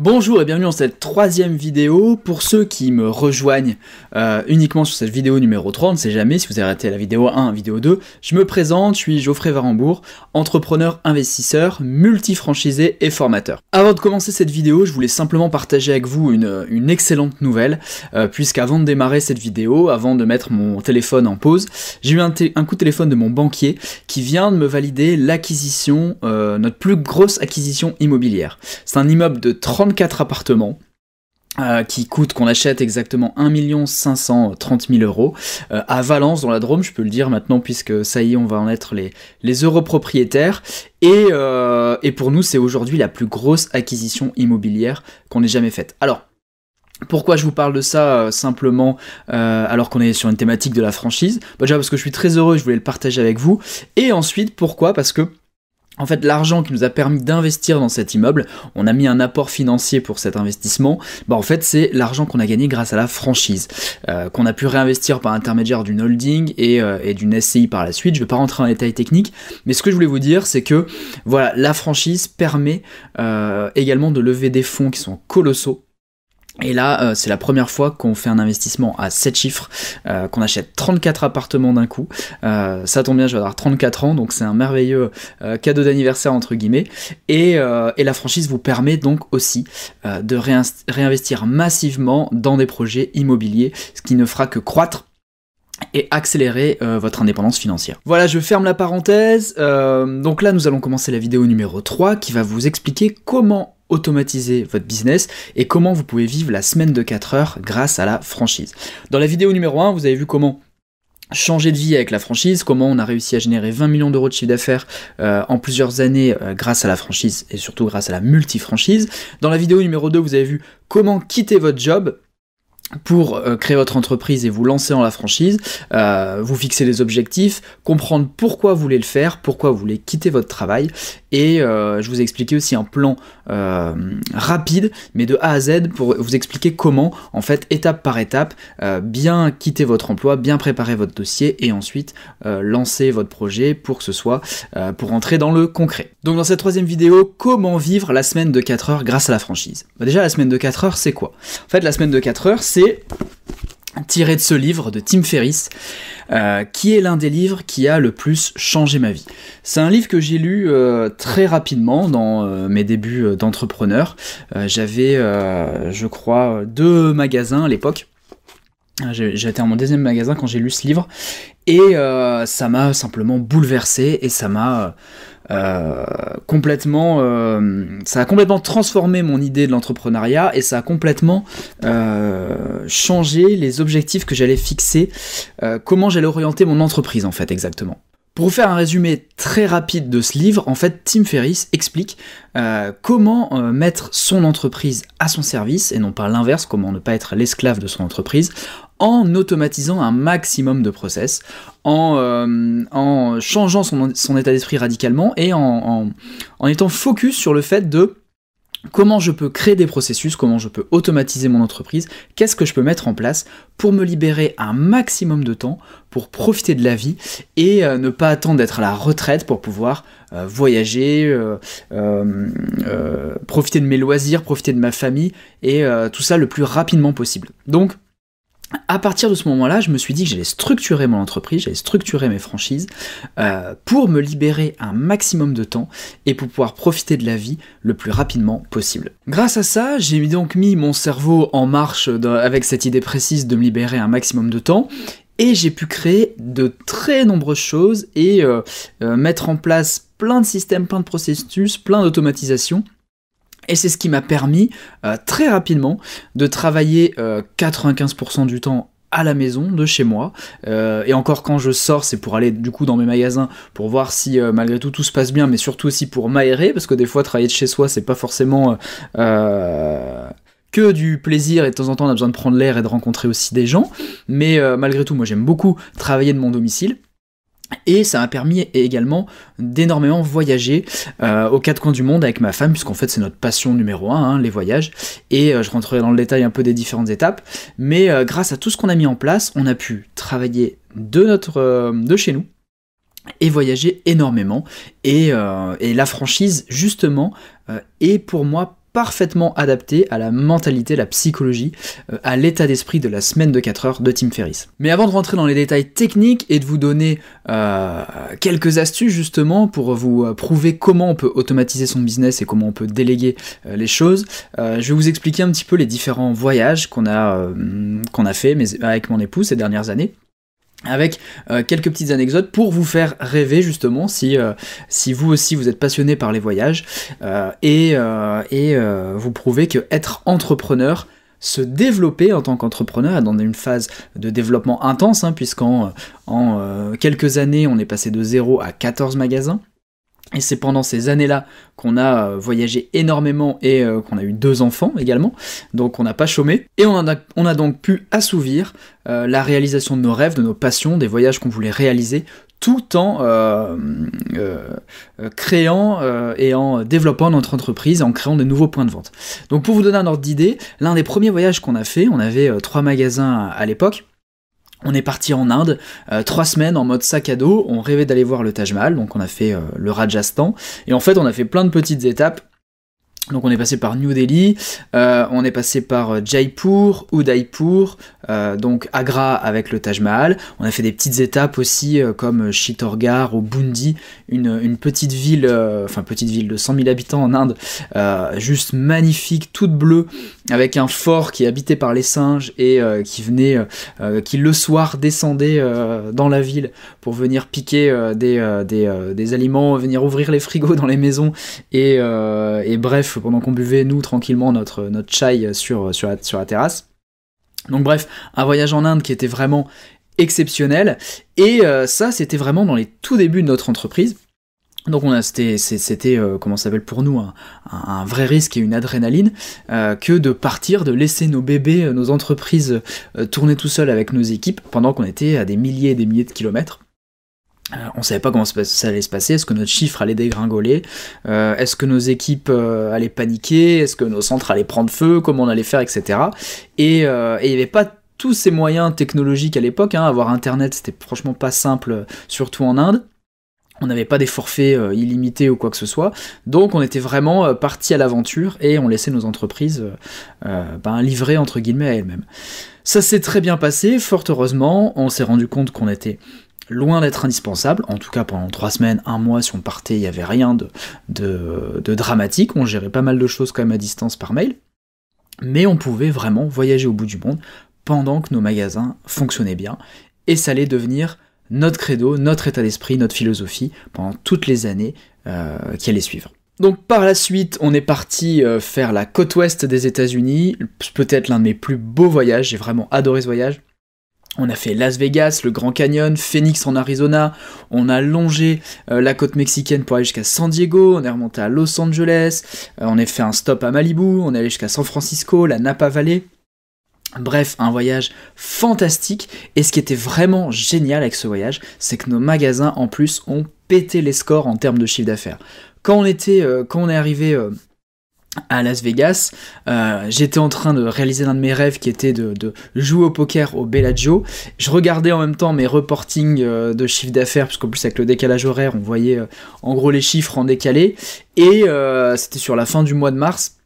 Bonjour et bienvenue dans cette troisième vidéo. Pour ceux qui me rejoignent euh, uniquement sur cette vidéo numéro 3, on ne sait jamais si vous avez raté la vidéo 1, vidéo 2, je me présente, je suis Geoffrey Varembourg, entrepreneur, investisseur, multifranchisé et formateur. Avant de commencer cette vidéo, je voulais simplement partager avec vous une, excellente nouvelle, euh, puisqu'avant de démarrer cette vidéo, avant de mettre mon téléphone en pause, j'ai eu un, coup de téléphone de mon banquier qui vient de me valider l'acquisition, euh, notre plus grosse acquisition immobilière. C'est un immeuble de 30 34 appartements. Euh, qui coûte, qu'on achète exactement 1 530 000 euros euh, à Valence dans la Drôme, je peux le dire maintenant puisque ça y est, on va en être les, les propriétaires. Et, euh, et pour nous, c'est aujourd'hui la plus grosse acquisition immobilière qu'on ait jamais faite. Alors, pourquoi je vous parle de ça simplement alors qu'on est sur une thématique de la franchise? Bah, Déjà parce que je suis très heureux, je voulais le partager avec vous. Et ensuite, pourquoi? Parce que en fait, l'argent qui nous a permis d'investir dans cet immeuble, on a mis un apport financier pour cet investissement, bah en fait c'est l'argent qu'on a gagné grâce à la franchise, euh, qu'on a pu réinvestir par intermédiaire d'une holding et, euh, d'une SCI par la suite. Je ne vais pas rentrer en détails techniques, mais ce que je voulais vous dire, c'est que voilà, la franchise permet euh, également de lever des fonds qui sont colossaux et là, euh, c'est la première fois qu'on fait un investissement à 7 chiffres, euh, qu'on achète 34 appartements d'un coup. Euh, ça tombe bien, je vais avoir 34 ans, donc c'est un merveilleux cadeau d'anniversaire entre guillemets. Et, et, la franchise vous permet donc aussi de réinvestir massivement dans des projets immobiliers, ce qui ne fera que croître et accélérer votre indépendance financière. Voilà, je ferme la parenthèse. donc là, nous allons commencer la vidéo numéro 3 qui va vous expliquer comment automatiser votre business et comment vous pouvez vivre la semaine de 4 heures grâce à la franchise. Dans la vidéo numéro 1, vous avez vu comment changer de vie avec la franchise, comment on a réussi à générer 20 millions d'euros de chiffre d'affaires euh, en plusieurs années euh, grâce à la franchise et surtout grâce à la multi-franchise. Dans la vidéo numéro 2, vous avez vu comment quitter votre job pour euh, créer votre entreprise et vous lancer dans la franchise, euh, vous fixer des objectifs, comprendre pourquoi vous voulez le faire, pourquoi vous voulez quitter votre travail, et euh, je vous ai expliqué aussi un plan rapide, mais de A à Z, pour vous expliquer comment, en fait, étape par étape, bien quitter votre emploi, bien préparer votre dossier, et ensuite lancer votre projet pour que ce soit, pour entrer dans le concret. Donc dans cette troisième vidéo, comment vivre la semaine de 4 heures grâce à la franchise? Bah Déjà, la semaine de 4 heures, c'est quoi? En fait, la semaine de 4 heures, c'est tiré de ce livre de Tim Ferriss, euh, qui est l'un des livres qui a le plus changé ma vie. C'est un livre que j'ai lu euh, très rapidement dans euh, mes débuts d'entrepreneur. J'avais, je crois, deux magasins à l'époque. J'étais en mon deuxième magasin quand j'ai lu ce livre et ça m'a simplement bouleversé et ça m'a euh, complètement, euh, ça a complètement transformé mon idée de l'entrepreneuriat et ça a complètement euh, changé les objectifs que j'allais fixer, comment j'allais orienter mon entreprise en fait exactement. Pour vous faire un résumé très rapide de ce livre, en fait, Tim Ferriss explique comment mettre son entreprise à son service, et non pas l'inverse, comment ne pas être l'esclave de son entreprise, en automatisant un maximum de process, en, euh, changeant son, état d'esprit radicalement et en, étant focus sur le fait de comment je peux créer des processus, comment je peux automatiser mon entreprise, qu'est-ce que je peux mettre en place pour me libérer un maximum de temps, pour profiter de la vie et euh, ne pas attendre d'être à la retraite pour pouvoir euh, voyager, profiter de mes loisirs, profiter de ma famille et tout ça le plus rapidement possible. Donc à partir de ce moment-là, je me suis dit que j'allais structurer mon entreprise, j'allais structurer mes franchises euh, pour me libérer un maximum de temps et pour pouvoir profiter de la vie le plus rapidement possible. Grâce à ça, j'ai donc mis mon cerveau en marche avec cette idée précise de me libérer un maximum de temps et j'ai pu créer de très nombreuses choses et euh, euh, mettre en place plein de systèmes, plein de processus, plein d'automatisation et c'est ce qui m'a permis euh, très rapidement de travailler 95% euh, du temps à la maison, de chez moi. Euh, et encore quand je sors, c'est pour aller du coup dans mes magasins pour voir si malgré tout tout se passe bien, mais surtout aussi pour m'aérer, parce que des fois travailler de chez soi, c'est pas forcément que du plaisir et de temps en temps on a besoin de prendre l'air et de rencontrer aussi des gens. Mais malgré tout, moi j'aime beaucoup travailler de mon domicile. Et ça m'a permis également d'énormément voyager euh, aux quatre coins du monde avec ma femme, puisqu'en fait c'est notre passion numéro un, hein, les voyages. Et euh, je rentrerai dans le détail un peu des différentes étapes. Mais euh, grâce à tout ce qu'on a mis en place, on a pu travailler de, notre, de chez nous et voyager énormément. Et, et la franchise, justement, est pour moi parfaitement adapté à la mentalité, la psychologie, euh, à l'état d'esprit de la semaine de 4 heures de Tim Ferriss. Mais avant de rentrer dans les détails techniques et de vous donner euh, quelques astuces justement pour vous euh, prouver comment on peut automatiser son business et comment on peut déléguer les choses, je vais vous expliquer un petit peu les différents voyages qu'on a, qu'on a fait avec mon épouse ces dernières années avec euh, quelques petites anecdotes pour vous faire rêver justement si, euh, si vous aussi vous êtes passionné par les voyages euh, et, et vous prouvez que être entrepreneur se développer en tant qu'entrepreneur dans une phase de développement intense hein, puisqu'en en, quelques années on est passé de 0 à 14 magasins et c'est pendant ces années-là qu'on a euh, voyagé énormément et euh, qu'on a eu deux enfants également, donc on n'a pas chômé. Et on a, on a donc pu assouvir euh, la réalisation de nos rêves, de nos passions, des voyages qu'on voulait réaliser, tout en créant et en développant notre entreprise, en créant de nouveaux points de vente. Donc pour vous donner un ordre d'idée, l'un des premiers voyages qu'on a fait, on avait trois magasins à l'époque, on est parti en Inde, euh, trois semaines en mode sac à dos, on rêvait d'aller voir le Taj Mahal, donc on a fait euh, le Rajasthan, et en fait on a fait plein de petites étapes. Donc on est passé par New Delhi, euh, on est passé par euh, Jaipur, Udaipur, donc Agra avec le Taj Mahal. On a fait des petites étapes aussi comme Chittorgarh ou Bundi, une, petite ville, enfin petite ville de 100 000 habitants en Inde, juste magnifique, toute bleue, avec un fort qui est habité par les singes et qui venait, qui le soir descendait dans la ville pour venir piquer des, des, aliments, venir ouvrir les frigos dans les maisons et, et bref pendant qu'on buvait, nous, tranquillement, notre, notre chai sur, sur, la, terrasse. Donc bref, un voyage en Inde qui était vraiment exceptionnel. Et euh, ça, c'était vraiment dans les tout débuts de notre entreprise. Donc on a c'était c'était euh, s'appelle pour nous un, vrai risque et une adrénaline euh, que de partir, de laisser nos bébés, nos entreprises tourner tout seuls avec nos équipes pendant qu'on était à des milliers et des milliers de kilomètres. Euh, on savait pas comment ça allait se passer, est-ce que notre chiffre allait dégringoler, euh, est-ce que nos équipes euh, allaient paniquer, est-ce que nos centres allaient prendre feu, comment on allait faire, etc. Et il n'y avait pas tous ces moyens technologiques à l'époque, hein. avoir internet c'était franchement pas simple, surtout en Inde. On n'avait pas des forfaits illimités ou quoi que ce soit, donc on était vraiment parti à l'aventure et on laissait nos entreprises ben, livrer entre guillemets à elles-mêmes. Ça s'est très bien passé, fort heureusement, on s'est rendu compte qu'on était loin d'être indispensable, en tout cas pendant trois semaines, un mois, si on partait, il n'y avait rien de, dramatique, on gérait pas mal de choses quand même à distance par mail, mais on pouvait vraiment voyager au bout du monde pendant que nos magasins fonctionnaient bien, et ça allait devenir notre credo, notre état d'esprit, notre philosophie pendant toutes les années euh, qui allaient suivre. Donc par la suite, on est parti euh, faire la côte ouest des États-Unis, peut-être l'un de mes plus beaux voyages, j'ai vraiment adoré ce voyage. On a fait Las Vegas, le Grand Canyon, Phoenix en Arizona, on a longé euh, la côte mexicaine pour aller jusqu'à San Diego, on est remonté à Los Angeles, on a fait un stop à Malibu, on est allé jusqu'à San Francisco, la Napa Valley. Bref, un voyage fantastique. Et ce qui était vraiment génial avec ce voyage, c'est que nos magasins en plus ont pété les scores en termes de chiffre d'affaires. Quand on euh, est arrivé à Las Vegas. Euh, j'étais en train de réaliser l'un de mes rêves qui était de, jouer au poker au Bellagio. Je regardais en même temps mes reportings euh, de chiffre d'affaires, puisqu'en plus avec le décalage horaire, on voyait euh, en gros les chiffres en décalé. Et c'était sur la fin du mois de mars.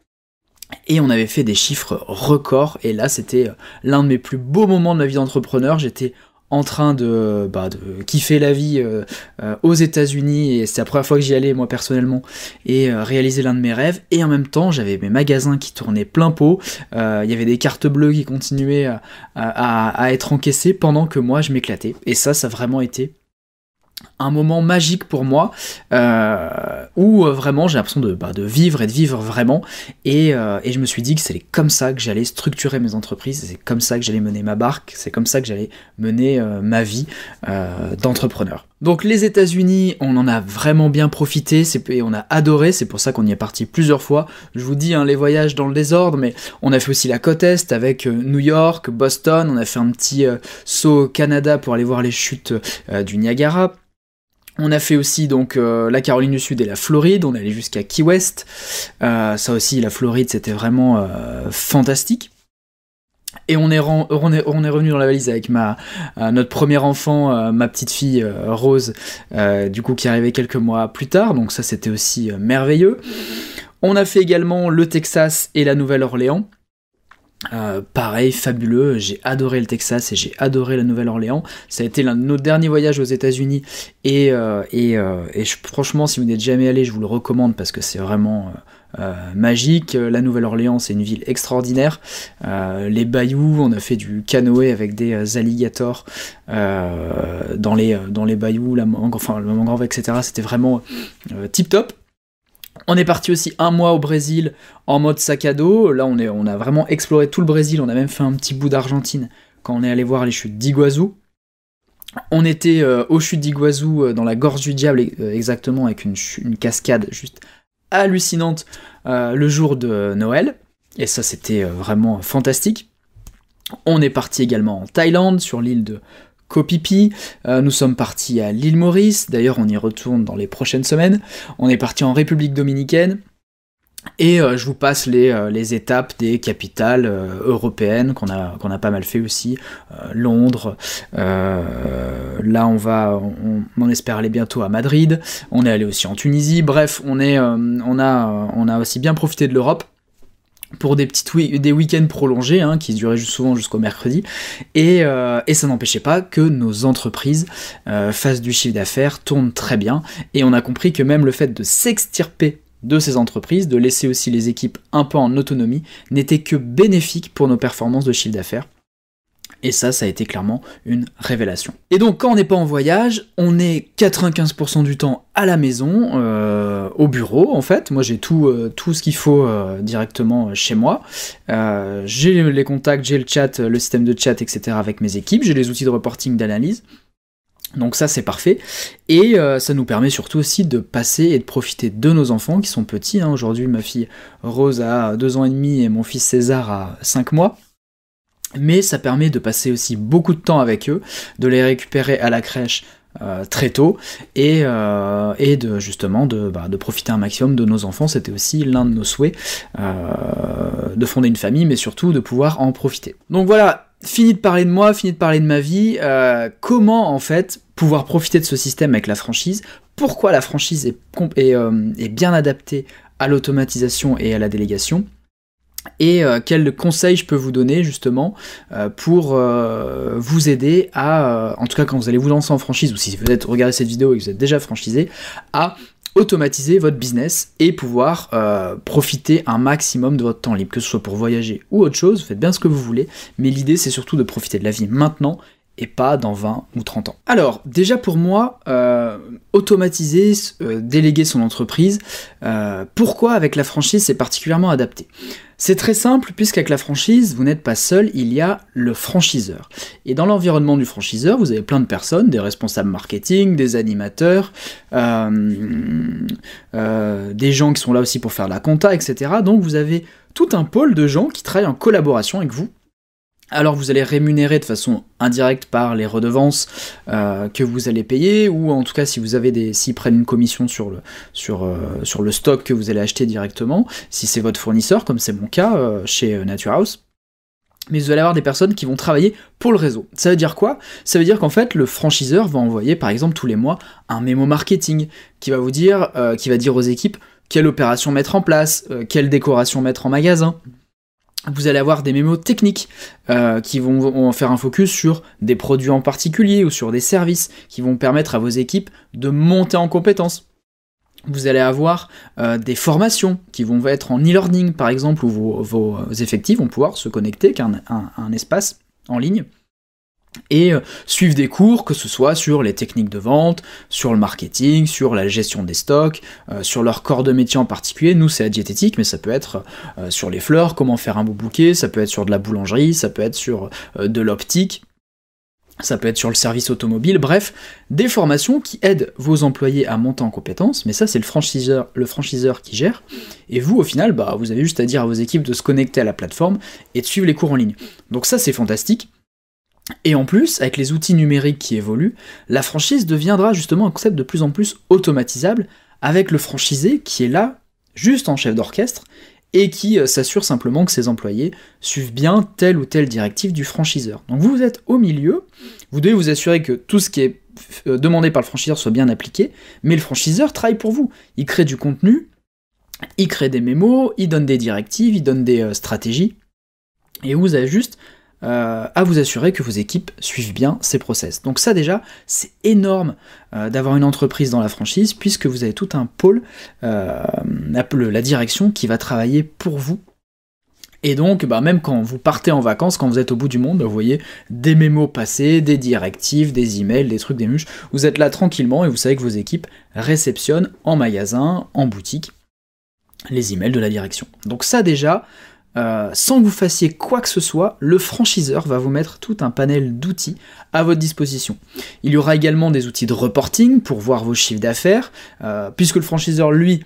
Et on avait fait des chiffres records. Et là, c'était l'un de mes plus beaux moments de ma vie d'entrepreneur. J'étais en train de, bah, de kiffer la vie euh, euh, aux États-Unis et c'est la première fois que j'y allais moi personnellement et euh, réaliser l'un de mes rêves et en même temps j'avais mes magasins qui tournaient plein pot, il y avait des cartes bleues qui continuaient à, à être encaissées pendant que moi je m'éclatais et ça ça a vraiment été un moment magique pour moi euh, où euh, vraiment j'ai l'impression de, bah, de, vivre et de vivre vraiment et, euh, et je me suis dit que c'est comme ça que j'allais structurer mes entreprises c'est comme ça que j'allais mener ma barque c'est comme ça que j'allais mener ma vie d'entrepreneur donc les États-Unis, on en a vraiment bien profité, et on a adoré, c'est pour ça qu'on y est parti plusieurs fois. Je vous dis hein, les voyages dans le désordre, mais on a fait aussi la côte est avec New York, Boston, on a fait un petit saut au Canada pour aller voir les chutes du Niagara. On a fait aussi donc euh, la Caroline du Sud et la Floride, on est allé jusqu'à Key West. Euh, ça aussi, la Floride, c'était vraiment euh, fantastique. Et on est, revenu dans la valise avec ma, notre premier enfant, ma petite fille Rose, du coup qui arrivait quelques mois plus tard, donc ça c'était aussi merveilleux. On a fait également le Texas et la Nouvelle-Orléans. Euh, pareil, fabuleux, j'ai adoré le Texas et j'ai adoré la Nouvelle-Orléans. Ça a été l'un de nos derniers voyages aux États-Unis et, euh, et, euh, et franchement, si vous n'êtes jamais allé, je vous le recommande parce que c'est vraiment magique. La Nouvelle-Orléans, c'est une ville extraordinaire. les bayous, on a fait du canoë avec des alligators dans, les, dans les bayous, enfin, la mangrove, etc. C'était vraiment tip top. On est parti aussi un mois au Brésil en mode sac à dos. Là, on, a vraiment exploré tout le Brésil. On a même fait un petit bout d'Argentine quand on est allé voir les chutes d'Iguazu. On était euh, aux chutes d'Iguazu euh, dans la gorge du diable euh, exactement avec une, cascade juste hallucinante le jour de Noël. Et ça, c'était vraiment fantastique. On est parti également en Thaïlande sur l'île de Copipi. Euh, nous sommes partis à l'île Maurice, d'ailleurs on y retourne dans les prochaines semaines. On est parti en République dominicaine. Et euh, je vous passe les, euh, étapes des capitales européennes qu'on a, pas mal fait aussi. Londres, là on va, on, espère aller bientôt à Madrid. On est allé aussi en Tunisie. Bref, on a aussi bien profité de l'Europe pour des week-ends prolongés hein, qui duraient souvent jusqu'au mercredi et, euh, et ça n'empêchait pas que nos entreprises euh, fassent du chiffre d'affaires, tournent très bien et on a compris que même le fait de s'extirper de ces entreprises, de laisser aussi les équipes un peu en autonomie, n'était que bénéfique pour nos performances de chiffre d'affaires. Et ça, ça a été clairement une révélation. Et donc, quand on n'est pas en voyage, on est 95% du temps à la maison, euh, au bureau en fait. Moi, j'ai tout, euh, ce qu'il faut euh, directement chez moi. j'ai les contacts, j'ai le chat, le système de chat, etc. avec mes équipes. J'ai les outils de reporting, d'analyse. Donc ça c'est parfait et ça nous permet surtout aussi de passer et de profiter de nos enfants qui sont petits. Hein. Aujourd'hui ma fille Rose a 2 ans et demi et mon fils César a 5 mois mais ça permet de passer aussi beaucoup de temps avec eux, de les récupérer à la crèche euh, très tôt et, euh, de justement de, bah, de, profiter un maximum de nos enfants. C'était aussi l'un de nos souhaits euh, de fonder une famille, mais surtout de pouvoir en profiter. Donc voilà, fini de parler de moi, fini de parler de ma vie. comment en fait pouvoir profiter de ce système avec la franchise? Pourquoi la franchise est bien adaptée à l'automatisation et à la délégation? Et euh, quels conseils je peux vous donner justement euh, pour euh, vous aider à, en tout cas quand vous allez vous lancer en franchise, ou si vous êtes regardé cette vidéo et que vous êtes déjà franchisé, à automatiser votre business et pouvoir profiter un maximum de votre temps libre, que ce soit pour voyager ou autre chose, faites bien ce que vous voulez, mais l'idée c'est surtout de profiter de la vie maintenant et pas dans 20 ou 30 ans. Alors, déjà pour moi, automatiser, déléguer son entreprise, pourquoi avec la franchise c'est particulièrement adapté? C'est très simple puisqu'avec la franchise, vous n'êtes pas seul, il y a le franchiseur. Et dans l'environnement du franchiseur, vous avez plein de personnes, des responsables marketing, des animateurs, euh, euh, des gens qui sont là aussi pour faire la compta, etc. Donc vous avez tout un pôle de gens qui travaillent en collaboration avec vous alors vous allez rémunérer de façon indirecte par les redevances euh, que vous allez payer, ou en tout cas si vous avez des. s'ils prennent une commission sur le, euh, stock que vous allez acheter directement, si c'est votre fournisseur, comme c'est mon cas euh, chez Nature House. Mais vous allez avoir des personnes qui vont travailler pour le réseau. Ça veut dire quoi? Ça veut dire qu'en fait, le franchiseur va envoyer par exemple tous les mois un mémo marketing qui va vous dire, qui va dire aux équipes quelle opération mettre en place, quelle décoration mettre en magasin, vous allez avoir des mémos techniques euh, qui vont, faire un focus sur des produits en particulier ou sur des services qui vont permettre à vos équipes de monter en compétences. Vous allez avoir euh, des formations qui vont être en e-learning par exemple où vos, effectifs vont pouvoir se connecter avec un espace en ligne et euh, suivre des cours, que ce soit sur les techniques de vente, sur le marketing, sur la gestion des stocks, euh, sur leur corps de métier en particulier. Nous, c'est la diététique, mais ça peut être euh, sur les fleurs, comment faire un beau bouquet, ça peut être sur de la boulangerie, ça peut être sur de l'optique, ça peut être sur le service automobile, bref, des formations qui aident vos employés à monter en compétences, mais ça c'est le franchiseur, le franchiseur qui gère, et vous au final, bah, vous avez juste à dire à vos équipes de se connecter à la plateforme et de suivre les cours en ligne. Donc ça c'est fantastique, et en plus, avec les outils numériques qui évoluent, la franchise deviendra justement un concept de plus en plus automatisable, avec le franchisé qui est là, juste en chef d'orchestre, et qui euh, s'assure simplement que ses employés suivent bien telle ou telle directive du franchiseur. Donc vous êtes au milieu, vous devez vous assurer que tout ce qui est euh, demandé par le franchiseur soit bien appliqué, mais le franchiseur travaille pour vous. Il crée du contenu, Il crée des mémos, il donne des directives, il donne des stratégies, et vous avez juste euh, à vous assurer que vos équipes suivent bien ces process. Donc ça déjà, c'est énorme euh, d'avoir une entreprise dans la franchise puisque vous avez tout un pôle, euh, la direction qui va travailler pour vous. Et donc, bah, même quand vous partez en vacances, quand vous êtes au bout du monde, vous voyez des mémos passés, des directives, des emails, des trucs, des muches. Vous êtes là tranquillement et vous savez que vos équipes réceptionnent en magasin, en boutique, les emails de la direction. Donc ça déjà, euh, sans que vous fassiez quoi que ce soit, le franchiseur va vous mettre tout un panel d'outils à votre disposition. Il y aura également des outils de reporting pour voir vos chiffres d'affaires, euh, puisque le franchiseur, lui,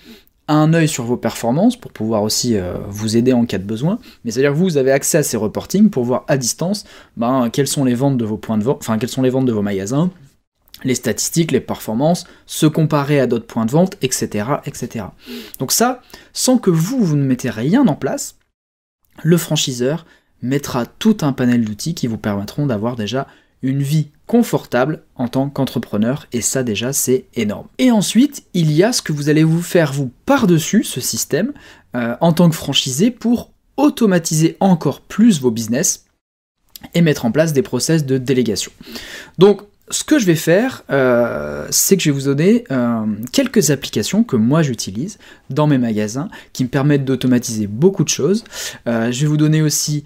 a un œil sur vos performances pour pouvoir aussi euh, vous aider en cas de besoin. Mais c'est-à-dire que vous avez accès à ces reportings pour voir à distance ben, quelles sont les ventes de vos points de vente, enfin quelles sont les ventes de vos magasins, les statistiques, les performances, se comparer à d'autres points de vente, etc., etc. Donc ça, sans que vous, vous ne mettez rien en place, le franchiseur mettra tout un panel d'outils qui vous permettront d'avoir déjà une vie confortable en tant qu'entrepreneur et ça déjà c'est énorme. Et ensuite il y a ce que vous allez vous faire vous par-dessus ce système euh, en tant que franchisé pour automatiser encore plus vos business et mettre en place des process de délégation. Donc ce que je vais faire, euh, c'est que je vais vous donner euh, quelques applications que moi j'utilise dans mes magasins qui me permettent d'automatiser beaucoup de choses. Euh, je vais vous donner aussi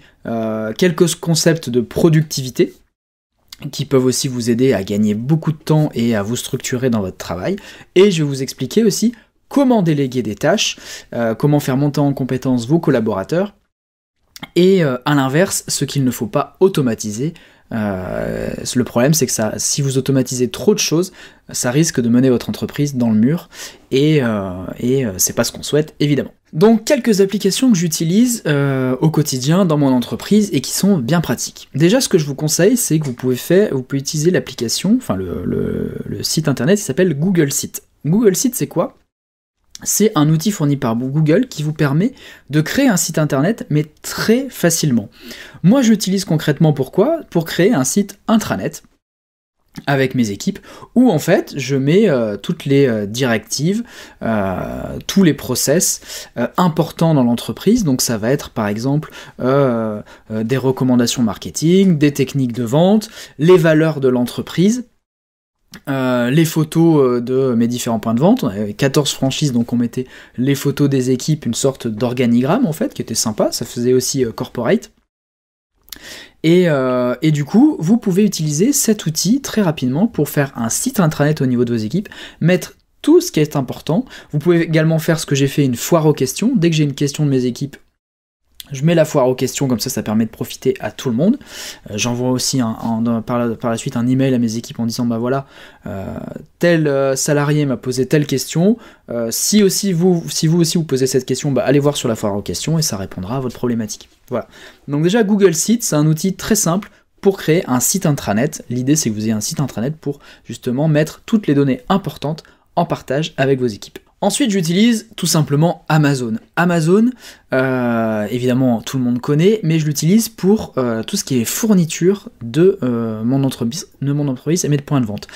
quelques concepts de productivité qui peuvent aussi vous aider à gagner beaucoup de temps et à vous structurer dans votre travail. Et je vais vous expliquer aussi comment déléguer des tâches, comment faire monter en compétence vos collaborateurs et à l'inverse, ce qu'il ne faut pas automatiser euh, le problème, c'est que si vous automatisez trop de choses, ça risque de mener votre entreprise dans le mur, et, euh, euh, c'est pas ce qu'on souhaite, évidemment. Donc quelques applications que j'utilise au quotidien dans mon entreprise et qui sont bien pratiques. Déjà, ce que je vous conseille, c'est que vous pouvez utiliser l'application, enfin le, site internet, qui s'appelle Google Sheet. Google Sheet, c'est quoi? C'est un outil fourni par Google qui vous permet de créer un site internet, mais très facilement. Moi, j'utilise concrètement pourquoi? Pour créer un site intranet avec mes équipes, où en fait je mets euh, toutes les euh, directives, euh, tous les process importants dans l'entreprise. Donc ça va être par exemple des recommandations marketing, des techniques de vente, les valeurs de l'entreprise, euh, les photos euh, de mes différents points de vente. On avait 14 franchises, donc on mettait les photos des équipes, une sorte d'organigramme en fait, qui était sympa, ça faisait aussi euh, corporate. Et, et, du coup, vous pouvez utiliser cet outil très rapidement pour faire un site intranet au niveau de vos équipes, mettre tout ce qui est important. Vous pouvez également faire ce que j'ai fait, une foire aux questions. Dès que j'ai une question de mes équipes, je mets la foire aux questions, comme ça, ça permet de profiter à tout le monde. Euh, j'envoie aussi par, la, suite un email à mes équipes en disant bah voilà, euh, tel euh, salarié m'a posé telle question. si aussi vous, si vous aussi vous posez cette question, bah allez voir sur la foire aux questions et ça répondra à votre problématique. Voilà. Donc déjà Google Sheets, c'est un outil très simple pour créer un site intranet. L'idée c'est que vous ayez un site intranet pour justement mettre toutes les données importantes en partage avec vos équipes. Ensuite, j'utilise tout simplement Amazon. Amazon, euh, évidemment, tout le monde connaît, mais je l'utilise pour euh, tout ce qui est fourniture de, euh, mon entreprise, de mon entreprise et mes points de vente.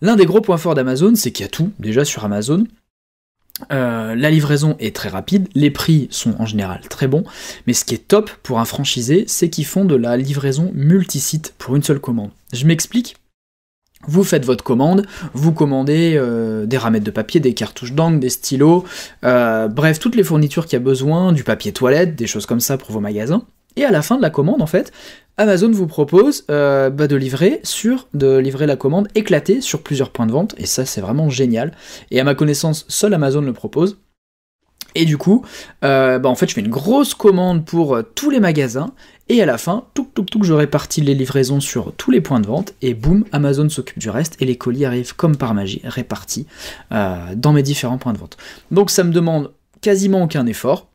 L'un des gros points forts d'Amazon, c'est qu'il y a tout déjà sur Amazon. la livraison est très rapide, les prix sont en général très bons, mais ce qui est top pour un franchisé, c'est qu'ils font de la livraison multisite pour une seule commande. Je m'explique. Vous faites votre commande, vous commandez euh, des ramettes de papier, des cartouches d'encre, des stylos, euh, bref, toutes les fournitures qu'il y a besoin, du papier toilette, des choses comme ça pour vos magasins. Et à la fin de la commande, en fait, Amazon vous propose euh, bah, de livrer sur de livrer la commande éclatée sur plusieurs points de vente, et ça c'est vraiment génial. Et à ma connaissance, seul Amazon le propose. Et du coup, bah, en fait, je fais une grosse commande pour tous les magasins, et à la fin, tout, tout, tout, je répartis les livraisons sur tous les points de vente et boum, Amazon s'occupe du reste et les colis arrivent comme par magie répartis euh, dans mes différents points de vente. Donc ça me demande quasiment aucun effort.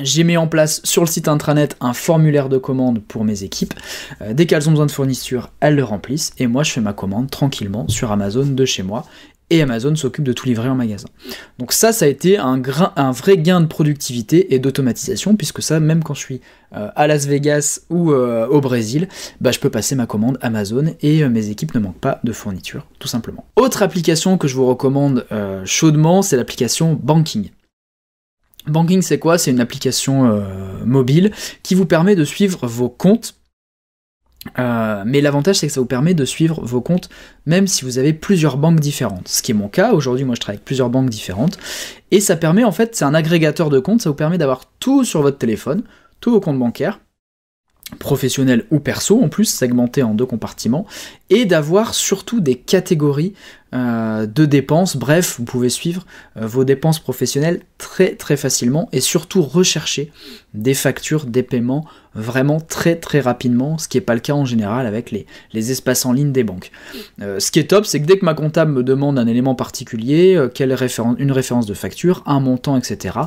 J'ai mis en place sur le site intranet un formulaire de commande pour mes équipes. Euh, dès qu'elles ont besoin de fourniture, elles le remplissent et moi je fais ma commande tranquillement sur Amazon de chez moi et Amazon s'occupe de tout livrer en magasin. Donc ça, ça a été un, vrai gain de productivité et d'automatisation, puisque ça, même quand je suis euh, à Las Vegas ou euh, au Brésil, bah, je peux passer ma commande Amazon et mes équipes ne manquent pas de fourniture, tout simplement. Autre application que je vous recommande chaudement, c'est l'application Banking. Banking, c'est quoi? C'est une application mobile qui vous permet de suivre vos comptes euh, mais l'avantage c'est que ça vous permet de suivre vos comptes même si vous avez plusieurs banques différentes. Ce qui est mon cas, aujourd'hui moi je travaille avec plusieurs banques différentes. Et ça permet en fait, c'est un agrégateur de comptes, ça vous permet d'avoir tout sur votre téléphone, tous vos comptes bancaires, professionnels ou perso en plus, segmentés en deux compartiments, et d'avoir surtout des catégories euh, de dépenses. Bref, vous pouvez suivre euh, vos dépenses professionnelles très très facilement et surtout rechercher des factures, des paiements vraiment très très rapidement, ce qui n'est pas le cas en général avec les, les espaces en ligne des banques. Euh, ce qui est top, c'est que dès que ma comptable me demande un élément particulier, une référence de facture, un montant, etc.,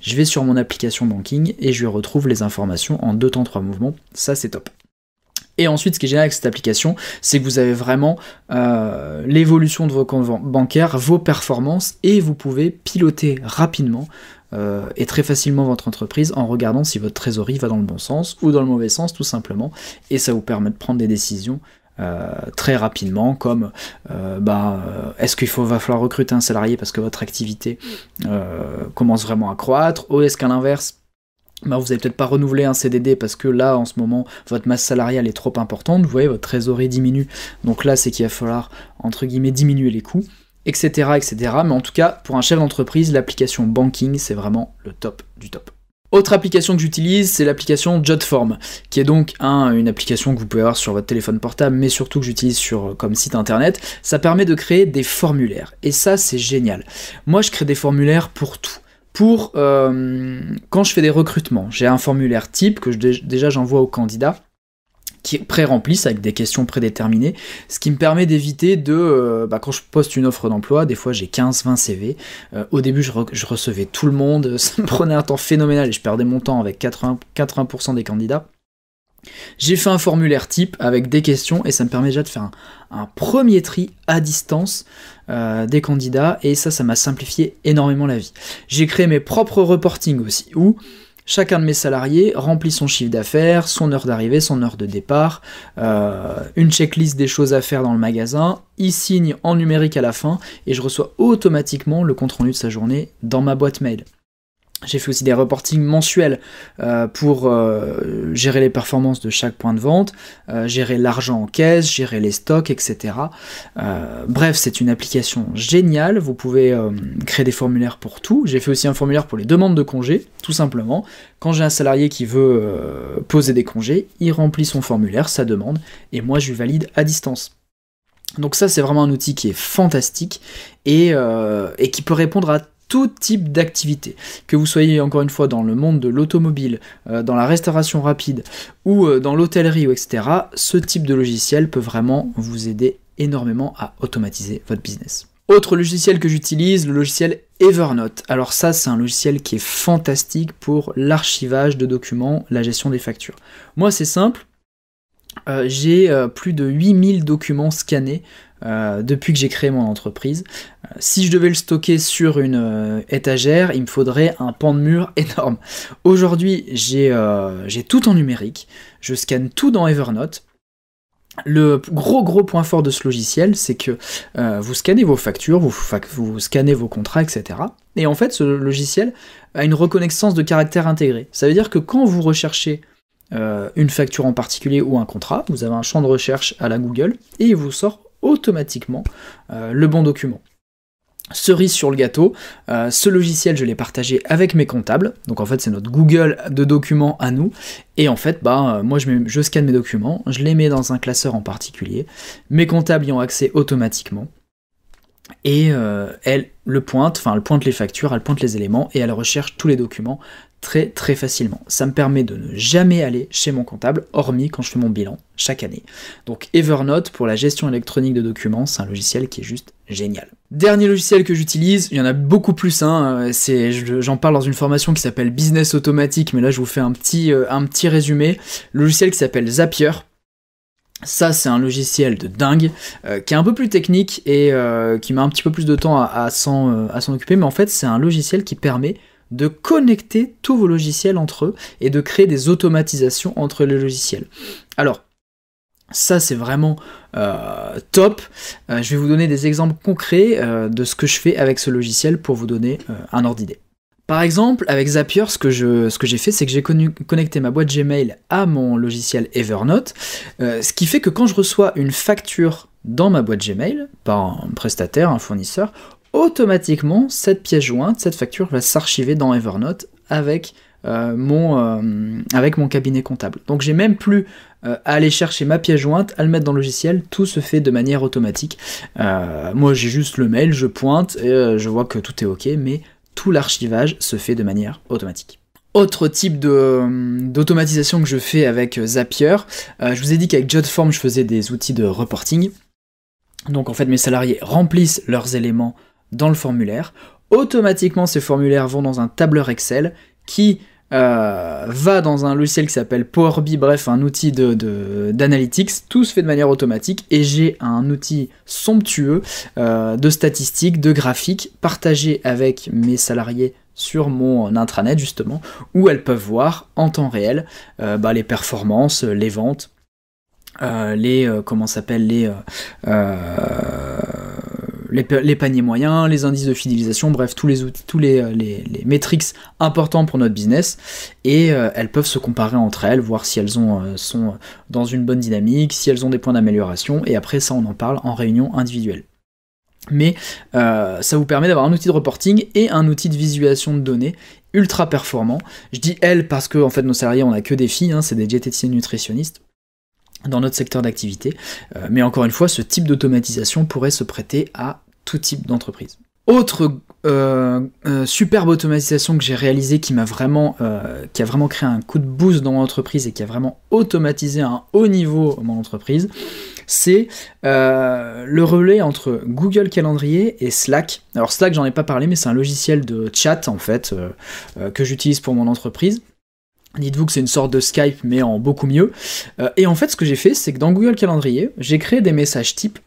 je vais sur mon application banking et je retrouve les informations en deux temps trois mouvements. Ça c'est top. Et ensuite, ce qui est génial avec cette application, c'est que vous avez vraiment euh, l'évolution de vos comptes bancaires, vos performances, et vous pouvez piloter rapidement euh, et très facilement votre entreprise en regardant si votre trésorerie va dans le bon sens ou dans le mauvais sens, tout simplement. Et ça vous permet de prendre des décisions euh, très rapidement, comme bah, est-ce qu'il va falloir recruter un salarié parce que votre activité commence vraiment à croître, ou est-ce qu'à l'inverse, bah, vous n'avez peut-être pas renouvelé un CDD parce que là, en ce moment, votre masse salariale est trop importante, vous voyez, votre trésorerie diminue, donc là, c'est qu'il va falloir, entre guillemets, diminuer les coûts, etc., etc. Mais en tout cas, pour un chef d'entreprise, l'application Banking, c'est vraiment le top du top. Autre application que j'utilise, c'est l'application Jotform, qui est donc une application que vous pouvez avoir sur votre téléphone portable, mais surtout que j'utilise sur comme site internet. Ça permet de créer des formulaires, et ça c'est génial. Moi, je crée des formulaires pour tout pour euh, quand je fais des recrutements. J'ai un formulaire type que déjà j'envoie aux candidats qui est pré-rempli, avec des questions prédéterminées, ce qui me permet d'éviter de, euh, bah, quand je poste une offre d'emploi, des fois j'ai 15-20 CV, euh, au début je, recevais tout le monde, ça me prenait un temps phénoménal et je perdais mon temps avec 80%, 80 des candidats. J'ai fait un formulaire type avec des questions et ça me permet déjà de faire un, premier tri à distance euh, des candidats et ça, ça m'a simplifié énormément la vie. J'ai créé mes propres reporting aussi où chacun de mes salariés remplit son chiffre d'affaires, son heure d'arrivée, son heure de départ, euh, une checklist des choses à faire dans le magasin, il signe en numérique à la fin et je reçois automatiquement le compte rendu de sa journée dans ma boîte mail. J'ai fait aussi des reportings mensuels euh, pour euh, gérer les performances de chaque point de vente, euh, gérer l'argent en caisse, gérer les stocks, etc. bref, c'est une application géniale. Vous pouvez créer des formulaires pour tout. J'ai fait aussi un formulaire pour les demandes de congés, tout simplement. Quand j'ai un salarié qui veut poser des congés, il remplit son formulaire, sa demande, et moi je lui valide à distance. Donc ça c'est vraiment un outil qui est fantastique et, et qui peut répondre à tout type d'activité. Que vous soyez encore une fois dans le monde de l'automobile, euh, dans la restauration rapide ou euh, dans l'hôtellerie, etc., ce type de logiciel peut vraiment vous aider énormément à automatiser votre business. Autre logiciel que j'utilise, le logiciel Evernote. Alors ça, c'est un logiciel qui est fantastique pour l'archivage de documents, la gestion des factures. Moi, c'est simple. Euh, j'ai plus de 8000 documents scannés euh, depuis que j'ai créé mon entreprise. Euh, si je devais le stocker sur une euh, étagère, il me faudrait un pan de mur énorme. Aujourd'hui, j'ai tout en numérique, je scanne tout dans Evernote. Le gros gros point fort de ce logiciel, c'est que vous scannez vos factures, vous, vous, scannez vos contrats, etc. Et en fait, ce logiciel a une reconnaissance de caractère intégré. Ça veut dire que quand vous recherchez une facture en particulier ou un contrat, vous avez un champ de recherche à la Google et il vous sort automatiquement euh, le bon document. Cerise sur le gâteau, euh, ce logiciel je l'ai partagé avec mes comptables, donc en fait c'est notre Google de documents à nous, et en fait bah euh, moi je, je scanne mes documents, je les mets dans un classeur en particulier, mes comptables y ont accès automatiquement, et elle le pointe, enfin elle pointe les factures, elle pointe les éléments, et elle recherche tous les documents très très facilement. Ça me permet de ne jamais aller chez mon comptable, hormis quand je fais mon bilan chaque année. Donc Evernote pour la gestion électronique de documents, c'est un logiciel qui est juste génial. Dernier logiciel que j'utilise, il y en a beaucoup plus, hein, c'est, j'en parle dans une formation qui s'appelle Business Automatique, mais là je vous fais un petit, euh, résumé. Le logiciel qui s'appelle Zapier, ça, c'est un logiciel de dingue, euh, qui est un peu plus technique et euh, qui met un petit peu plus de temps à, à s'en occuper, mais en fait, c'est un logiciel qui permet de connecter tous vos logiciels entre eux et de créer des automatisations entre les logiciels. Alors, ça c'est vraiment euh, top. Euh, je vais vous donner des exemples concrets euh, de ce que je fais avec ce logiciel pour vous donner un ordre d'idée. Par exemple, avec Zapier, ce que, j'ai fait, c'est que j'ai connecté ma boîte Gmail à mon logiciel Evernote, ce qui fait que quand je reçois une facture dans ma boîte Gmail, par un prestataire, un fournisseur, automatiquement, cette pièce jointe, cette facture va s'archiver dans Evernote avec, euh, mon, euh, avec mon cabinet comptable. Donc j'ai même plus à aller chercher ma pièce jointe, à le mettre dans le logiciel, tout se fait de manière automatique. moi j'ai juste le mail, je pointe et je vois que tout est ok, mais tout l'archivage se fait de manière automatique. Autre type d'automatisation que je fais avec Zapier, euh, je vous ai dit qu'avec JotForm je faisais des outils de reporting. Donc en fait mes salariés remplissent leurs éléments dans le formulaire. Automatiquement ces formulaires vont dans un tableur Excel qui euh, va dans un logiciel qui s'appelle PowerBI, bref, un outil d'analytics. Tout se fait de manière automatique et j'ai un outil somptueux euh, de statistiques, de graphiques partagé avec mes salariés sur mon intranet justement, où elles peuvent voir en temps réel euh, bah, les performances, les ventes, les comment s'appelle les les, paniers moyens, les indices de fidélisation, bref, tous les outils, tous les, euh, métriques importants pour notre business, et euh, elles peuvent se comparer entre elles, voir si elles euh, sont dans une bonne dynamique, si elles ont des points d'amélioration, et après ça on en parle en réunion individuelle. Mais ça vous permet d'avoir un outil de reporting et un outil de visualisation de données ultra performant. Je dis elles parce que en fait nos salariés on a que des filles, hein, c'est des diététiciennes nutritionnistes dans notre secteur d'activité. Euh, mais encore une fois, ce type d'automatisation pourrait se prêter à tout type d'entreprise. Autre euh, euh, superbe automatisation que j'ai réalisée qui m'a vraiment, qui a vraiment créé un coup de boost dans mon entreprise et qui a vraiment automatisé à un haut niveau mon entreprise, c'est le relais entre Google Calendrier et Slack. Alors Slack, j'en ai pas parlé, mais c'est un logiciel de chat en fait que j'utilise pour mon entreprise. Dites-vous que c'est une sorte de Skype, mais en beaucoup mieux. Euh, et en fait, ce que j'ai fait, c'est que dans Google Calendrier, j'ai créé des messages types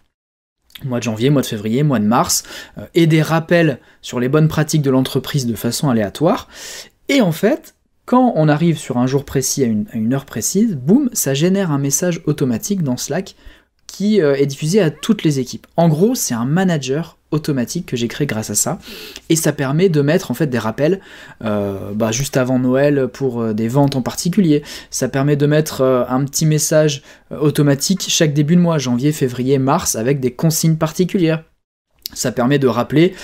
mois de janvier, mois de février, mois de mars, euh, et des rappels sur les bonnes pratiques de l'entreprise de façon aléatoire. Et en fait, quand on arrive sur un jour précis à une, heure précise, boum, ça génère un message automatique dans Slack qui euh, est diffusé à toutes les équipes. En gros, c'est un manager automatique que j'ai créé grâce à ça. Et ça permet de mettre en fait des rappels euh, bah, juste avant Noël pour euh, des ventes en particulier. Ça permet de mettre euh, un petit message automatique chaque début de mois, janvier, février, mars, avec des consignes particulières. Ça permet de rappeler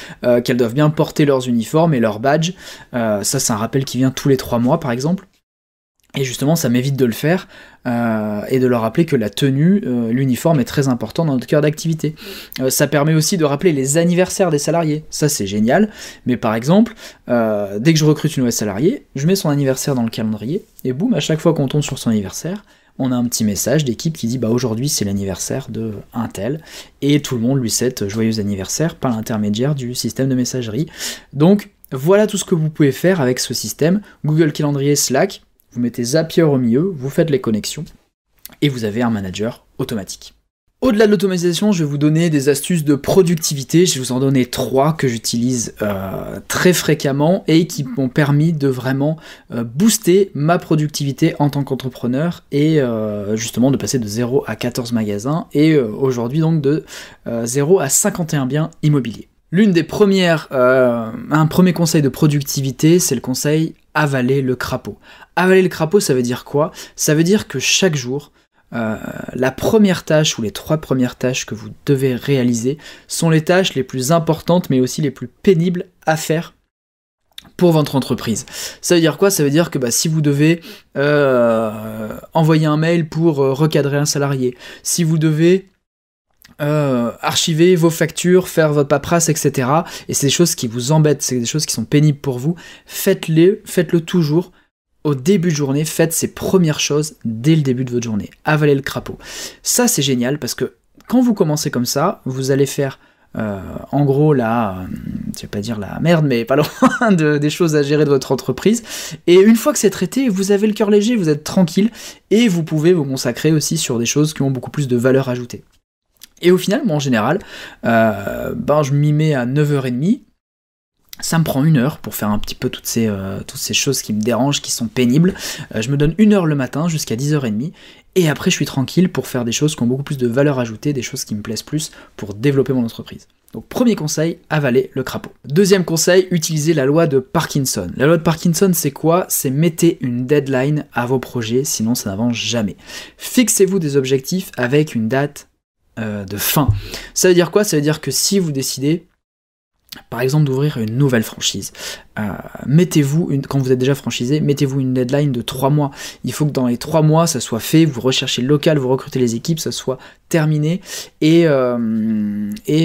qu'elles doivent bien porter leurs uniformes et leurs badges. ça, c'est un rappel qui vient tous les trois mois, par exemple. Et justement, ça m'évite de le faire euh, et de leur rappeler que la tenue, euh, l'uniforme est très important dans notre cœur d'activité. Euh, ça permet aussi de rappeler les anniversaires des salariés. Ça, c'est génial. Mais par exemple, dès que je recrute une nouvelle salariée, je mets son anniversaire dans le calendrier et boum, à chaque fois qu'on tombe sur son anniversaire, on a un petit message d'équipe qui dit bah aujourd'hui c'est l'anniversaire de tel et tout le monde lui souhaite joyeux anniversaire par l'intermédiaire du système de messagerie. Donc voilà tout ce que vous pouvez faire avec ce système. Google Calendrier, Slack, vous mettez Zapier au milieu, vous faites les connexions, et vous avez un manager automatique. Au-delà de l'automatisation, je vais vous donner des astuces de productivité. Je vais vous en donner trois que j'utilise euh, très fréquemment et qui m'ont permis de vraiment euh, booster ma productivité en tant qu'entrepreneur et euh, justement de passer de 0 à 14 magasins et aujourd'hui donc de 0 à 51 biens immobiliers. L'une des premières, un premier conseil de productivité, c'est le conseil avaler le crapaud. Avaler le crapaud, ça veut dire quoi? Ça veut dire que chaque jour, euh, la première tâche ou les trois premières tâches que vous devez réaliser sont les tâches les plus importantes mais aussi les plus pénibles à faire pour votre entreprise. Ça veut dire quoi? Ça veut dire que bah, si vous devez euh, envoyer un mail pour euh, recadrer un salarié, si vous devez archiver vos factures, faire votre paperasse, etc. Et c'est des choses qui vous embêtent, c'est des choses qui sont pénibles pour vous. Faites-les, faites-le toujours au début de journée, faites ces premières choses dès le début de votre journée. Avalez le crapaud. Ça, c'est génial parce que quand vous commencez comme ça, vous allez faire euh, en gros la, je vais pas dire la merde, mais pas loin de, des choses à gérer de votre entreprise. Et une fois que c'est traité, vous avez le cœur léger, vous êtes tranquille et vous pouvez vous consacrer aussi sur des choses qui ont beaucoup plus de valeur ajoutée. Et au final, moi en général, euh, ben, je m'y mets à 9h30, ça me prend une heure pour faire un petit peu toutes ces, euh, choses qui me dérangent, qui sont pénibles. Euh, je me donne une heure le matin jusqu'à 10h30. Et après, je suis tranquille pour faire des choses qui ont beaucoup plus de valeur ajoutée, des choses qui me plaisent plus pour développer mon entreprise. Donc premier conseil, avaler le crapaud. Deuxième conseil, utilisez la loi de Parkinson. La loi de Parkinson, c'est quoi? C'est mettez une deadline à vos projets, sinon ça n'avance jamais. Fixez-vous des objectifs avec une date euh, de fin. Ça veut dire quoi? Ça veut dire que si vous décidez par exemple d'ouvrir une nouvelle franchise. Euh, mettez-vous, quand vous êtes déjà franchisé, mettez-vous une deadline de 3 mois. Il faut que dans les 3 mois, ça soit fait, vous recherchez le local, vous recrutez les équipes, ça soit terminé, et, et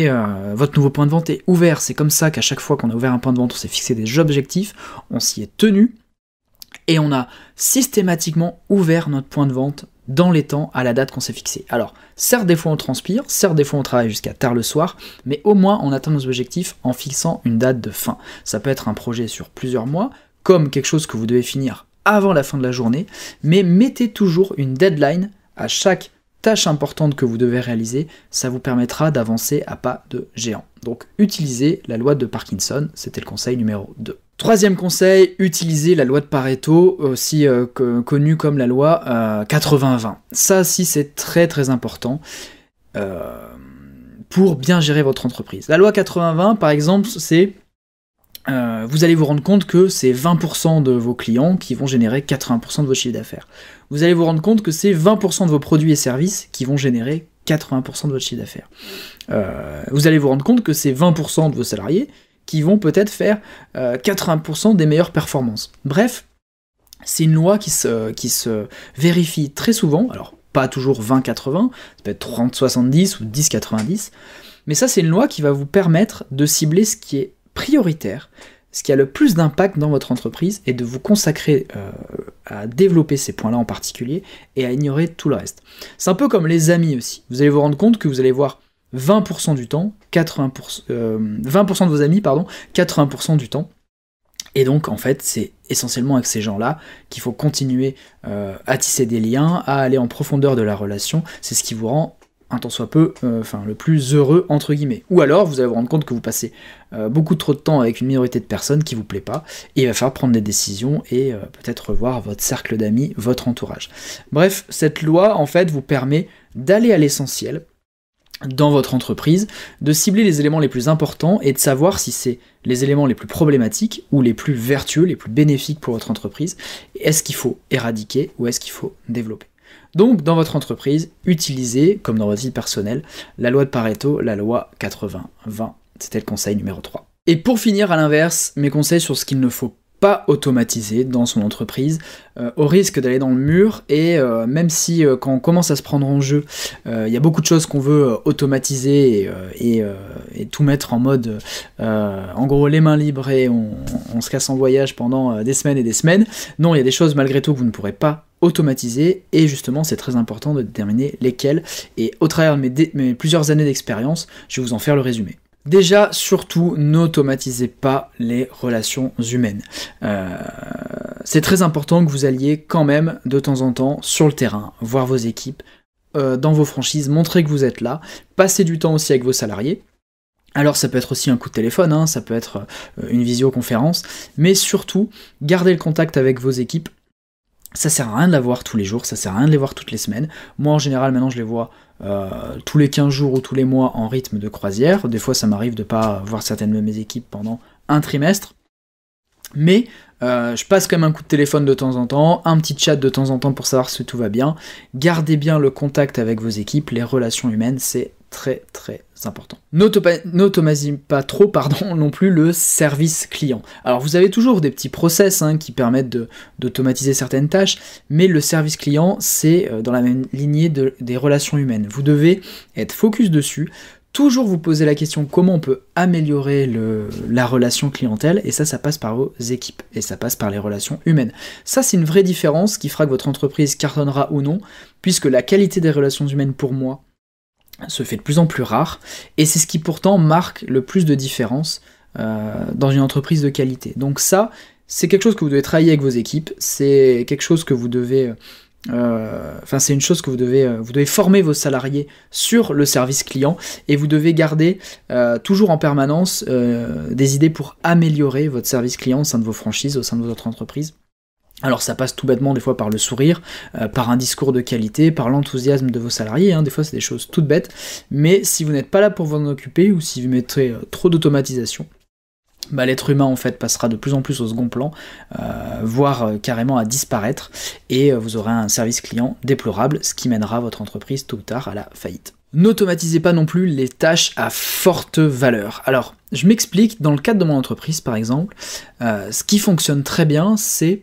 euh, votre nouveau point de vente est ouvert. C'est comme ça qu'à chaque fois qu'on a ouvert un point de vente, on s'est fixé des objectifs, on s'y est tenu, et on a systématiquement ouvert notre point de vente dans les temps à la date qu'on s'est fixée. Alors, certes des fois on transpire, certes des fois on travaille jusqu'à tard le soir, mais au moins on atteint nos objectifs en fixant une date de fin. Ça peut être un projet sur plusieurs mois, comme quelque chose que vous devez finir avant la fin de la journée, mais mettez toujours une deadline à chaque tâche importante que vous devez réaliser, ça vous permettra d'avancer à pas de géant. Donc utilisez la loi de Parkinson, c'était le conseil numéro 2. Troisième conseil, utilisez la loi de Pareto, aussi euh, connue comme la loi 80-20. Euh, Ça, si, c'est très très important euh, pour bien gérer votre entreprise. La loi 80-20, par exemple, c'est vous allez vous rendre compte que c'est 20% de vos clients qui vont générer 80% de vos chiffres d'affaires. Vous allez vous rendre compte que c'est 20% de vos produits et services qui vont générer 80% de votre chiffre d'affaires. vous allez vous rendre compte que c'est 20% de vos salariés qui vont peut-être faire 80% euh, des meilleures performances. Bref, c'est une loi qui se, qui se vérifie très souvent, alors pas toujours 20-80, ça peut être 30-70 ou 10-90, mais ça c'est une loi qui va vous permettre de cibler ce qui est prioritaire, ce qui a le plus d'impact dans votre entreprise et de vous consacrer euh, à développer ces points-là en particulier et à ignorer tout le reste. C'est un peu comme les amis aussi. Vous allez vous rendre compte que vous allez voir 20% du temps, 80%, 20% euh, de vos amis, pardon, 80% du temps. Et donc, en fait, c'est essentiellement avec ces gens-là qu'il faut continuer euh, à tisser des liens, à aller en profondeur de la relation. C'est ce qui vous rend un tant soit peu, euh, enfin, le plus heureux, entre guillemets. Ou alors, vous allez vous rendre compte que vous passez beaucoup trop de temps avec une minorité de personnes qui vous plaît pas, et il va falloir prendre des décisions et peut-être revoir votre cercle d'amis, votre entourage. Bref, cette loi, en fait, vous permet d'aller à l'essentiel, dans votre entreprise, de cibler les éléments les plus importants et de savoir si c'est les éléments les plus problématiques ou les plus vertueux, les plus bénéfiques pour votre entreprise. Est-ce qu'il faut éradiquer ou est-ce qu'il faut développer? Donc dans votre entreprise, utilisez, comme dans votre vie personnelle, la loi de Pareto, la loi 80-20. C'était le conseil numéro 3. Et pour finir, à l'inverse, mes conseils sur ce qu'il ne faut pas automatisé dans son entreprise, euh, au risque d'aller dans le mur, et euh, même si euh, quand on commence à se prendre en jeu, il y a beaucoup de choses qu'on veut automatiser et, tout mettre en mode, en gros, les mains libres et on, se casse en voyage pendant des semaines et des semaines, non, il y a des choses malgré tout que vous ne pourrez pas automatiser, et justement c'est très important de déterminer lesquelles, et au travers de mes plusieurs années d'expérience, je vais vous en faire le résumé. Déjà, surtout, n'automatisez pas les relations humaines. Euh, c'est très important que vous alliez quand même de temps en temps sur le terrain, voir vos équipes, euh, dans vos franchises, montrer que vous êtes là, passer du temps aussi avec vos salariés. Alors ça peut être aussi un coup de téléphone, hein, ça peut être euh, une visioconférence, mais surtout, gardez le contact avec vos équipes ça sert à rien de la voir tous les jours, ça sert à rien de les voir toutes les semaines. Moi en général maintenant je les vois euh, tous les 15 jours ou tous les mois en rythme de croisière. Des fois ça m'arrive de pas voir certaines de mes équipes pendant un trimestre. Mais euh, je passe quand même un coup de téléphone de temps en temps, un petit chat de temps en temps pour savoir si tout va bien. Gardez bien le contact avec vos équipes, les relations humaines, c'est très très important. N'automatisez pas trop pardon, non plus le service client. Alors vous avez toujours des petits process hein, qui permettent d'automatiser certaines tâches, mais le service client c'est euh, dans la même lignée des relations humaines. Vous devez être focus dessus, toujours vous poser la question comment on peut améliorer la relation clientèle, et ça, ça passe par vos équipes, et ça passe par les relations humaines. Ça, c'est une vraie différence qui fera que votre entreprise cartonnera ou non, puisque la qualité des relations humaines pour moi se fait de plus en plus rare, et c'est ce qui pourtant marque le plus de différence euh, dans une entreprise de qualité. Donc ça, c'est quelque chose que vous devez travailler avec vos équipes, c'est quelque chose que vous devez... Euh, enfin, c'est une chose que vous devez, euh, vous devez former vos salariés sur le service client et vous devez garder toujours en permanence des idées pour améliorer votre service client au sein de vos franchises, au sein de votre entreprise Alors ça passe tout bêtement des fois par le sourire, euh, par un discours de qualité, par l'enthousiasme de vos salariés, hein. des fois c'est des choses toutes bêtes, mais si vous n'êtes pas là pour vous en occuper ou si vous mettez euh, trop d'automatisation, bah, l'être humain en fait passera de plus en plus au second plan, euh, voire carrément à disparaître, et vous aurez un service client déplorable, ce qui mènera votre entreprise tôt ou tard à la faillite. N'automatisez pas non plus les tâches à forte valeur. Alors, je m'explique, dans le cadre de mon entreprise par exemple, ce qui fonctionne très bien, c'est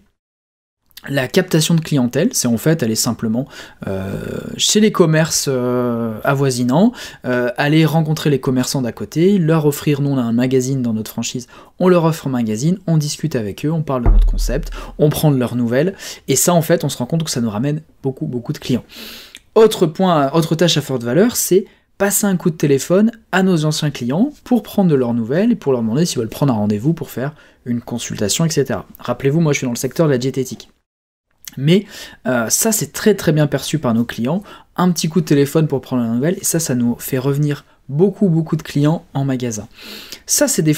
la captation de clientèle, c'est en fait aller simplement euh, chez les commerces euh, avoisinants, euh, aller rencontrer les commerçants d'à côté, leur offrir, nous on a un magazine dans notre franchise, on leur offre un magazine, on discute avec eux, on parle de notre concept, on prend de leurs nouvelles, et ça en fait on se rend compte que ça nous ramène beaucoup beaucoup de clients. Autre point, autre tâche à forte valeur, c'est passer un coup de téléphone à nos anciens clients pour prendre de leurs nouvelles et pour leur demander s'ils veulent prendre un rendez-vous pour faire une consultation, etc. Rappelez-vous, moi je suis dans le secteur de la diététique. Mais euh, ça, c'est très très bien perçu par nos clients. Un petit coup de téléphone pour prendre la nouvelle, et ça, ça nous fait revenir beaucoup beaucoup de clients en magasin. Ça, c'est des,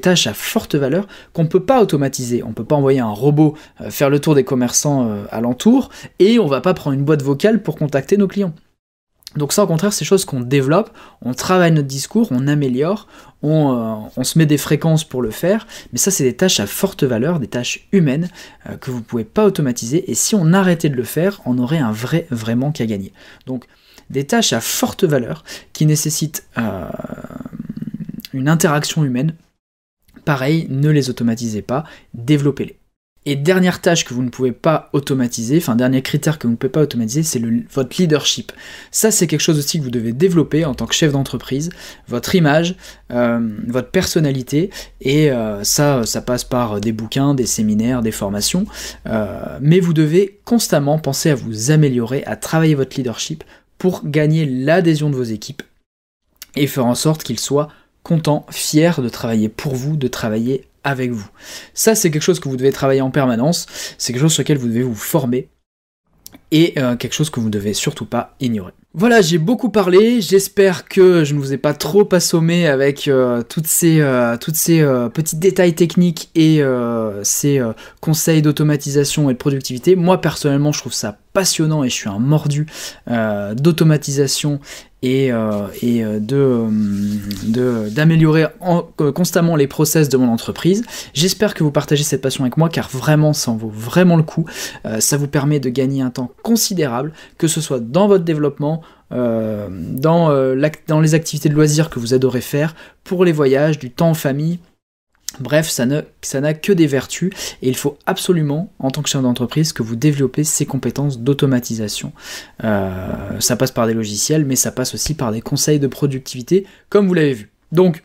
tâches à forte valeur qu'on ne peut pas automatiser. On ne peut pas envoyer un robot euh, faire le tour des commerçants euh, alentours, et on va pas prendre une boîte vocale pour contacter nos clients. Donc ça, au contraire, c'est choses qu'on développe, on travaille notre discours, on améliore, on, euh, se met des fréquences pour le faire, mais ça, c'est des tâches à forte valeur, des tâches humaines euh, que vous ne pouvez pas automatiser, et si on arrêtait de le faire, on aurait un vrai, vrai manque à gagner. Donc, des tâches à forte valeur qui nécessitent euh, une interaction humaine, pareil, ne les automatisez pas, développez-les. Et dernière tâche que vous ne pouvez pas automatiser, enfin dernier critère que vous ne pouvez pas automatiser, c'est votre leadership. Ça c'est quelque chose aussi que vous devez développer en tant que chef d'entreprise, votre image, euh, votre personnalité, et euh, ça ça passe par des bouquins, des séminaires, des formations, euh, mais vous devez constamment penser à vous améliorer, à travailler votre leadership pour gagner l'adhésion de vos équipes et faire en sorte qu'ils soient contents, fiers de travailler pour vous, de travailler vous. Ça, c'est quelque chose que vous devez travailler en permanence, c'est quelque chose sur lequel vous devez vous former, et euh, quelque chose que vous ne devez surtout pas ignorer. Voilà, j'ai beaucoup parlé, j'espère que je ne vous ai pas trop assommé avec euh, toutes ces, euh, toutes ces petits détails techniques et ces conseils d'automatisation et de productivité. Moi personnellement, je trouve ça et je suis un mordu d'automatisation et, euh, euh, d'améliorer constamment les process de mon entreprise. J'espère que vous partagez cette passion avec moi car vraiment ça en vaut vraiment le coup. Euh, ça vous permet de gagner un temps considérable, que ce soit dans votre développement, dans, dans les activités de loisirs que vous adorez faire, pour les voyages, du temps en famille, Bref, ça n'a que des vertus et il faut absolument, en tant que chef d'entreprise, que vous développez ces compétences d'automatisation. Euh, ça passe par des logiciels, mais ça passe aussi par des conseils de productivité, comme vous l'avez vu. Donc,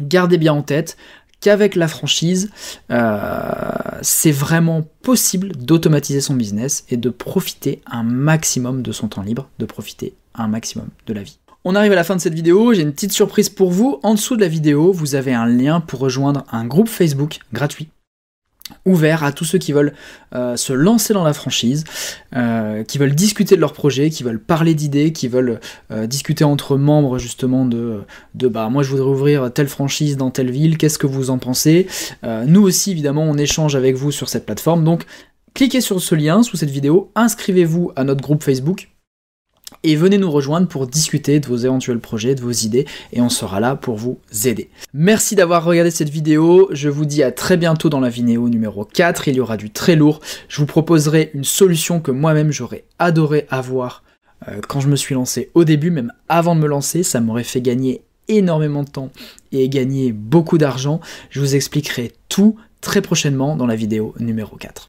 gardez bien en tête qu'avec la franchise, euh, c'est vraiment possible d'automatiser son business et de profiter un maximum de son temps libre, de profiter un maximum de la vie. On arrive à la fin de cette vidéo, j'ai une petite surprise pour vous. En dessous de la vidéo, vous avez un lien pour rejoindre un groupe Facebook gratuit ouvert à tous ceux qui veulent euh, se lancer dans la franchise, euh, qui veulent discuter de leur projet, qui veulent parler d'idées, qui veulent euh, discuter entre membres justement de, de bah moi je voudrais ouvrir telle franchise dans telle ville, qu'est-ce que vous en pensez? Nous aussi évidemment on échange avec vous sur cette plateforme, donc cliquez sur ce lien sous cette vidéo, inscrivez-vous à notre groupe Facebook et venez nous rejoindre pour discuter de vos éventuels projets, de vos idées, et on sera là pour vous aider. Merci d'avoir regardé cette vidéo, je vous dis à très bientôt dans la vidéo numéro 4, il y aura du très lourd, je vous proposerai une solution que moi-même j'aurais adoré avoir euh, quand je me suis lancé au début, même avant de me lancer, ça m'aurait fait gagner énormément de temps et gagner beaucoup d'argent, je vous expliquerai tout très prochainement dans la vidéo numéro 4.